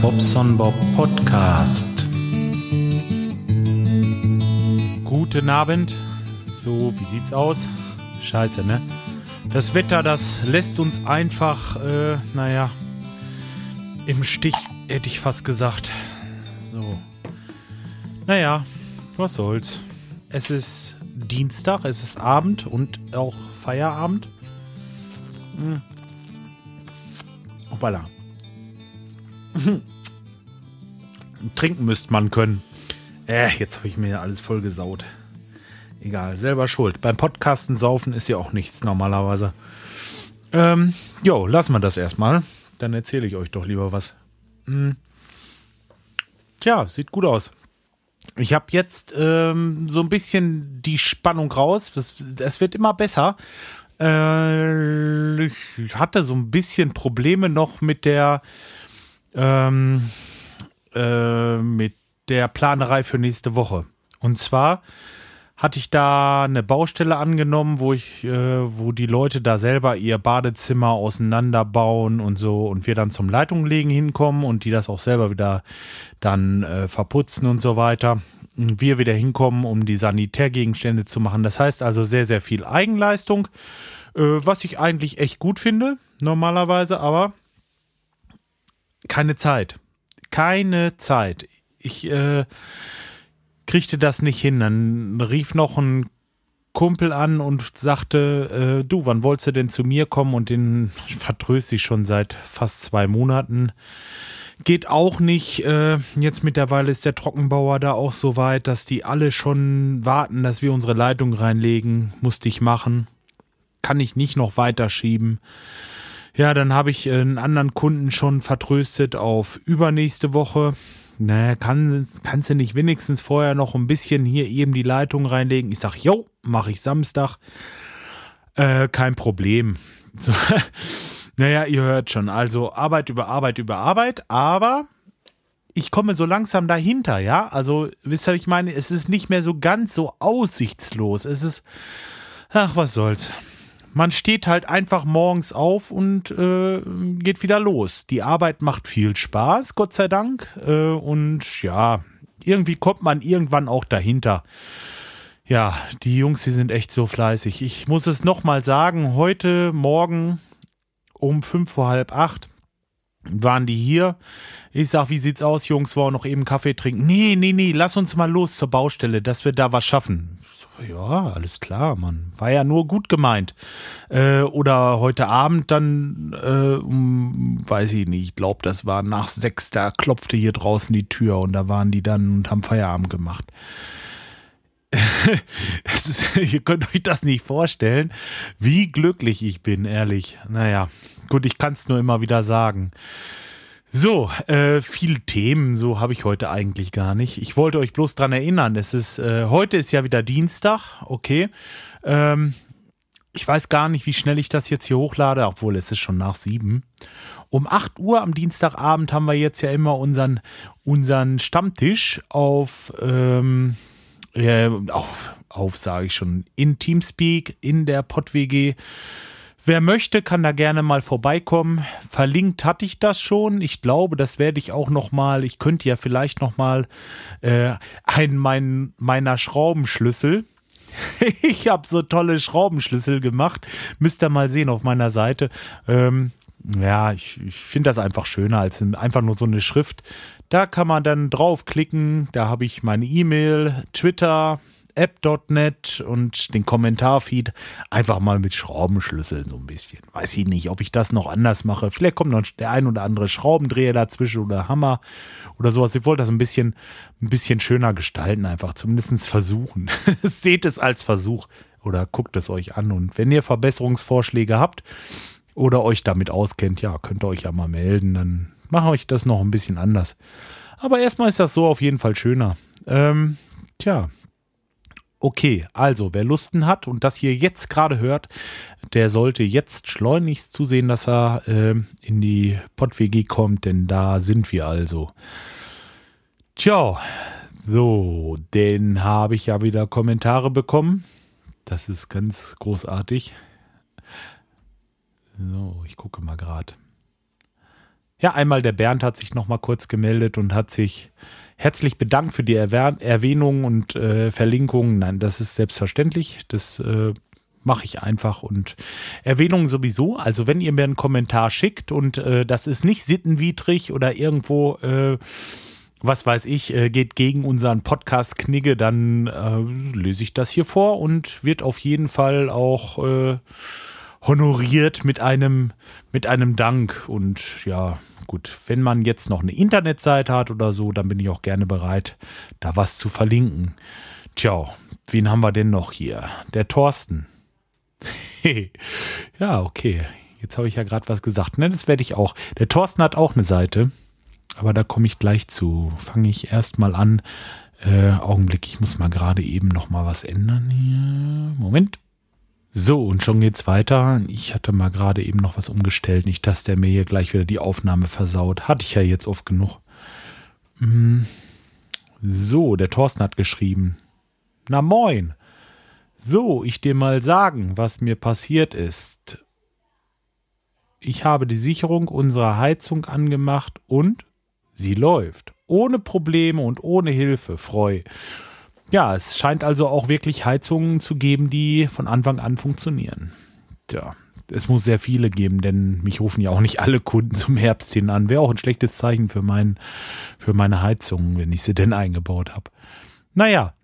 Bobson Bob Podcast. Guten Abend. So, wie sieht's aus? Scheiße, ne? Das Wetter, das lässt uns einfach, äh, naja, im Stich, hätte ich fast gesagt. So. Naja, was soll's. Es ist Dienstag, es ist Abend und auch Feierabend. Hm. Hoppala. Trinken müsste man können. Äh, jetzt habe ich mir alles voll gesaut. Egal, selber schuld. Beim Podcasten saufen ist ja auch nichts normalerweise. Ähm, jo, lassen wir das erstmal. Dann erzähle ich euch doch lieber was. Hm. Tja, sieht gut aus. Ich habe jetzt ähm, so ein bisschen die Spannung raus. Es wird immer besser. Äh, ich hatte so ein bisschen Probleme noch mit der ähm, äh, mit der Planerei für nächste Woche. Und zwar hatte ich da eine Baustelle angenommen, wo ich, äh, wo die Leute da selber ihr Badezimmer auseinanderbauen und so und wir dann zum Leitunglegen hinkommen und die das auch selber wieder dann äh, verputzen und so weiter. Und wir wieder hinkommen, um die Sanitärgegenstände zu machen. Das heißt also sehr, sehr viel Eigenleistung, äh, was ich eigentlich echt gut finde, normalerweise, aber keine Zeit. Keine Zeit. Ich äh, kriegte das nicht hin. Dann rief noch ein Kumpel an und sagte, äh, du, wann wolltest du denn zu mir kommen? Und den vertröste ich schon seit fast zwei Monaten. Geht auch nicht. Äh, jetzt mittlerweile ist der Trockenbauer da auch so weit, dass die alle schon warten, dass wir unsere Leitung reinlegen. Musste ich machen. Kann ich nicht noch weiter schieben. Ja, dann habe ich einen anderen Kunden schon vertröstet auf übernächste Woche. Naja, kann, kannst du nicht wenigstens vorher noch ein bisschen hier eben die Leitung reinlegen? Ich sag, jo, mache ich Samstag. Äh, kein Problem. So, naja, ihr hört schon. Also Arbeit über Arbeit über Arbeit, aber ich komme so langsam dahinter, ja? Also, wisst ihr, ich meine, es ist nicht mehr so ganz so aussichtslos. Es ist, ach, was soll's man steht halt einfach morgens auf und äh, geht wieder los. Die Arbeit macht viel Spaß, Gott sei Dank. Äh, und ja, irgendwie kommt man irgendwann auch dahinter. Ja, die Jungs, die sind echt so fleißig. Ich muss es nochmal sagen, heute Morgen um fünf vor halb acht waren die hier. Ich sag, wie sieht's aus, Jungs? Wollen noch eben Kaffee trinken? Nee, nee, nee, lass uns mal los zur Baustelle, dass wir da was schaffen. So, ja, alles klar, Mann. War ja nur gut gemeint. Äh, oder heute Abend dann, äh, um, weiß ich nicht, ich glaube, das war nach sechs, da klopfte hier draußen die Tür und da waren die dann und haben Feierabend gemacht. ist, ihr könnt euch das nicht vorstellen, wie glücklich ich bin, ehrlich. Naja, gut, ich kann es nur immer wieder sagen. So, äh, viele Themen, so habe ich heute eigentlich gar nicht. Ich wollte euch bloß dran erinnern, es ist, äh, heute ist ja wieder Dienstag, okay. Ähm, ich weiß gar nicht, wie schnell ich das jetzt hier hochlade, obwohl es ist schon nach sieben. Um 8 Uhr am Dienstagabend haben wir jetzt ja immer unseren, unseren Stammtisch auf, ähm, äh, auf, auf sage ich schon, in Teamspeak, in der PodWG. Wer möchte, kann da gerne mal vorbeikommen. Verlinkt hatte ich das schon. Ich glaube, das werde ich auch noch mal. Ich könnte ja vielleicht noch mal äh, einen mein, meiner Schraubenschlüssel. ich habe so tolle Schraubenschlüssel gemacht. Müsst ihr mal sehen auf meiner Seite. Ähm, ja, ich, ich finde das einfach schöner als einfach nur so eine Schrift. Da kann man dann draufklicken. Da habe ich meine E-Mail, Twitter, app.net und den Kommentarfeed einfach mal mit Schraubenschlüsseln so ein bisschen. Weiß ich nicht, ob ich das noch anders mache. Vielleicht kommt noch der ein oder andere Schraubendreher dazwischen oder Hammer oder sowas. Ich wollte das ein bisschen, ein bisschen schöner gestalten, einfach zumindest versuchen. Seht es als Versuch oder guckt es euch an. Und wenn ihr Verbesserungsvorschläge habt oder euch damit auskennt, ja, könnt ihr euch ja mal melden. Dann mache ich das noch ein bisschen anders. Aber erstmal ist das so auf jeden Fall schöner. Ähm, tja, Okay, also wer Lusten hat und das hier jetzt gerade hört, der sollte jetzt schleunigst zusehen, dass er äh, in die PodWG kommt, denn da sind wir also. Tja, so, den habe ich ja wieder Kommentare bekommen. Das ist ganz großartig. So, ich gucke mal gerade. Ja, einmal der Bernd hat sich noch mal kurz gemeldet und hat sich herzlich bedankt für die Erwäh Erwähnung und äh, Verlinkung. Nein, das ist selbstverständlich. Das äh, mache ich einfach und Erwähnungen sowieso. Also wenn ihr mir einen Kommentar schickt und äh, das ist nicht sittenwidrig oder irgendwo, äh, was weiß ich, äh, geht gegen unseren Podcast Knigge, dann äh, lese ich das hier vor und wird auf jeden Fall auch äh, honoriert mit einem, mit einem Dank. Und ja, gut, wenn man jetzt noch eine Internetseite hat oder so, dann bin ich auch gerne bereit, da was zu verlinken. Tja, wen haben wir denn noch hier? Der Thorsten. ja, okay. Jetzt habe ich ja gerade was gesagt. Ne, das werde ich auch. Der Thorsten hat auch eine Seite. Aber da komme ich gleich zu. Fange ich erstmal an. Äh, Augenblick, ich muss mal gerade eben noch mal was ändern hier. Moment. So, und schon geht's weiter. Ich hatte mal gerade eben noch was umgestellt. Nicht, dass der mir hier gleich wieder die Aufnahme versaut. Hatte ich ja jetzt oft genug. Hm. So, der Thorsten hat geschrieben. Na moin. So, ich dir mal sagen, was mir passiert ist. Ich habe die Sicherung unserer Heizung angemacht und sie läuft. Ohne Probleme und ohne Hilfe, Freu. Ja, es scheint also auch wirklich Heizungen zu geben, die von Anfang an funktionieren. Tja, es muss sehr viele geben, denn mich rufen ja auch nicht alle Kunden zum Herbst hin an. Wäre auch ein schlechtes Zeichen für, mein, für meine Heizungen, wenn ich sie denn eingebaut habe. Naja,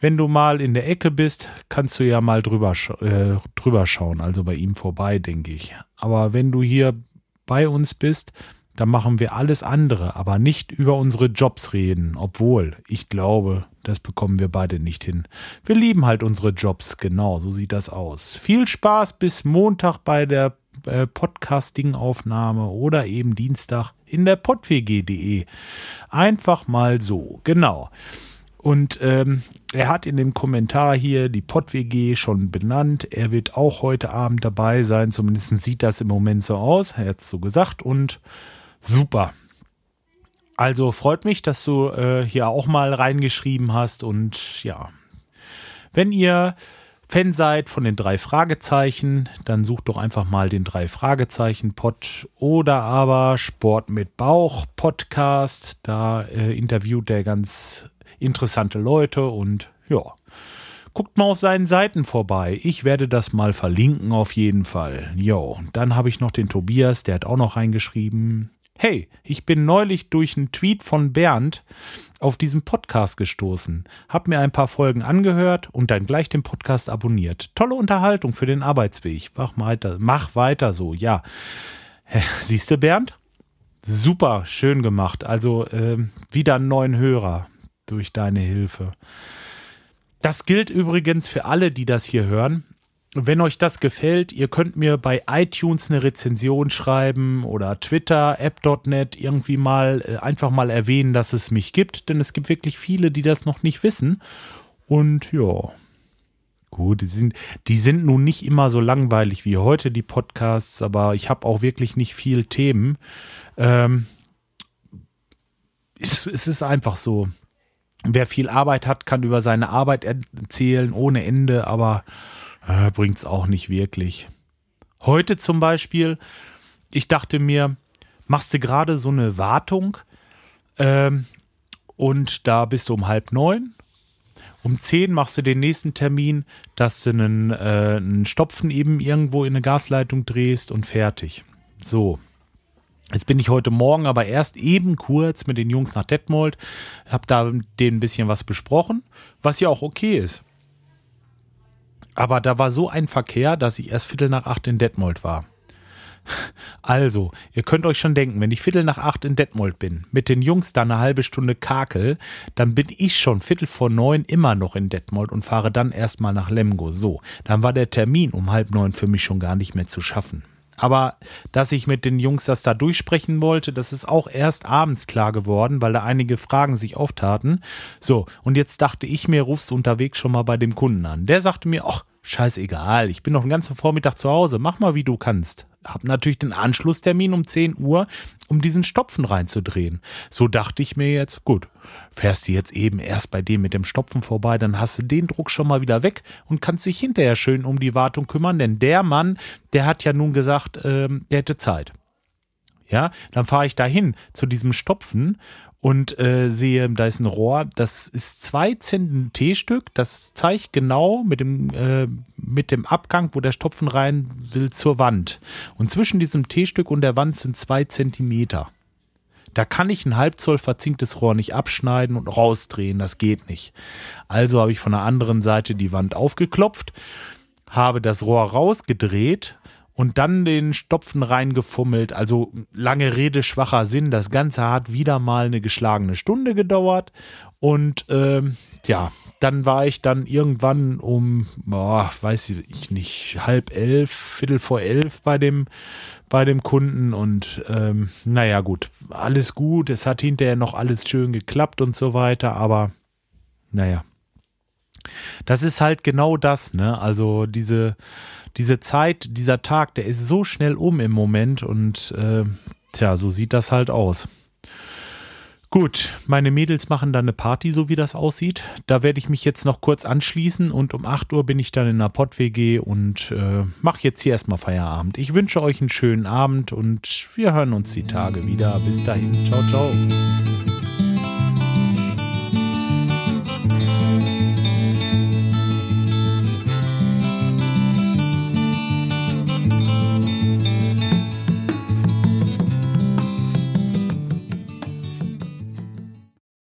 wenn du mal in der Ecke bist, kannst du ja mal drüber, äh, drüber schauen, also bei ihm vorbei, denke ich. Aber wenn du hier bei uns bist, dann machen wir alles andere, aber nicht über unsere Jobs reden, obwohl ich glaube, das bekommen wir beide nicht hin. Wir lieben halt unsere Jobs, genau, so sieht das aus. Viel Spaß bis Montag bei der äh, Podcasting-Aufnahme oder eben Dienstag in der podwg.de. Einfach mal so, genau. Und ähm, er hat in dem Kommentar hier die PodWG schon benannt. Er wird auch heute Abend dabei sein. Zumindest sieht das im Moment so aus. Er hat es so gesagt. Und super. Also freut mich, dass du äh, hier auch mal reingeschrieben hast und ja, wenn ihr Fan seid von den drei Fragezeichen, dann sucht doch einfach mal den drei Fragezeichen Pod oder aber Sport mit Bauch Podcast. Da äh, interviewt er ganz interessante Leute und ja, guckt mal auf seinen Seiten vorbei. Ich werde das mal verlinken auf jeden Fall. Jo, dann habe ich noch den Tobias, der hat auch noch reingeschrieben. Hey, ich bin neulich durch einen Tweet von Bernd auf diesen Podcast gestoßen, hab mir ein paar Folgen angehört und dann gleich den Podcast abonniert. Tolle Unterhaltung für den Arbeitsweg. Mach weiter, mach weiter so, ja. Siehst du, Bernd? Super, schön gemacht. Also äh, wieder einen neuen Hörer durch deine Hilfe. Das gilt übrigens für alle, die das hier hören wenn euch das gefällt, ihr könnt mir bei iTunes eine Rezension schreiben oder Twitter, app.net irgendwie mal äh, einfach mal erwähnen, dass es mich gibt, denn es gibt wirklich viele, die das noch nicht wissen. Und ja, gut, die sind, die sind nun nicht immer so langweilig wie heute die Podcasts, aber ich habe auch wirklich nicht viel Themen. Ähm, es, es ist einfach so. Wer viel Arbeit hat, kann über seine Arbeit erzählen ohne Ende, aber äh, bringt es auch nicht wirklich. Heute zum Beispiel, ich dachte mir, machst du gerade so eine Wartung ähm, und da bist du um halb neun. Um zehn machst du den nächsten Termin, dass du einen, äh, einen Stopfen eben irgendwo in eine Gasleitung drehst und fertig. So. Jetzt bin ich heute Morgen aber erst eben kurz mit den Jungs nach Detmold, hab da denen ein bisschen was besprochen, was ja auch okay ist. Aber da war so ein Verkehr, dass ich erst Viertel nach acht in Detmold war. Also, ihr könnt euch schon denken, wenn ich Viertel nach acht in Detmold bin, mit den Jungs da eine halbe Stunde kakel, dann bin ich schon Viertel vor neun immer noch in Detmold und fahre dann erstmal nach Lemgo. So, dann war der Termin um halb neun für mich schon gar nicht mehr zu schaffen. Aber dass ich mit den Jungs das da durchsprechen wollte, das ist auch erst abends klar geworden, weil da einige Fragen sich auftaten. So, und jetzt dachte ich mir, rufst du unterwegs schon mal bei dem Kunden an. Der sagte mir, ach, scheißegal, ich bin noch den ganzen Vormittag zu Hause, mach mal wie du kannst habe natürlich den Anschlusstermin um 10 Uhr, um diesen Stopfen reinzudrehen. So dachte ich mir jetzt, gut, fährst du jetzt eben erst bei dem mit dem Stopfen vorbei, dann hast du den Druck schon mal wieder weg und kannst dich hinterher schön um die Wartung kümmern, denn der Mann, der hat ja nun gesagt, ähm, der hätte Zeit. Ja, dann fahre ich dahin zu diesem Stopfen und äh, sehe, da ist ein Rohr, das ist zwei Zentner T-Stück, das zeigt genau mit dem, äh, mit dem Abgang, wo der Stopfen rein will, zur Wand. Und zwischen diesem T-Stück und der Wand sind zwei Zentimeter. Da kann ich ein Halbzoll verzinktes Rohr nicht abschneiden und rausdrehen, das geht nicht. Also habe ich von der anderen Seite die Wand aufgeklopft, habe das Rohr rausgedreht und dann den Stopfen reingefummelt. Also lange Rede, schwacher Sinn. Das Ganze hat wieder mal eine geschlagene Stunde gedauert. Und ähm, ja, dann war ich dann irgendwann um, boah, weiß ich nicht, halb elf, viertel vor elf bei dem, bei dem Kunden. Und ähm, naja, gut, alles gut. Es hat hinterher noch alles schön geklappt und so weiter. Aber naja. Das ist halt genau das, ne? Also diese diese Zeit, dieser Tag, der ist so schnell um im Moment und äh, tja, so sieht das halt aus. Gut, meine Mädels machen dann eine Party, so wie das aussieht. Da werde ich mich jetzt noch kurz anschließen und um 8 Uhr bin ich dann in der Pott-WG und äh, mache jetzt hier erstmal Feierabend. Ich wünsche euch einen schönen Abend und wir hören uns die Tage wieder. Bis dahin, ciao, ciao.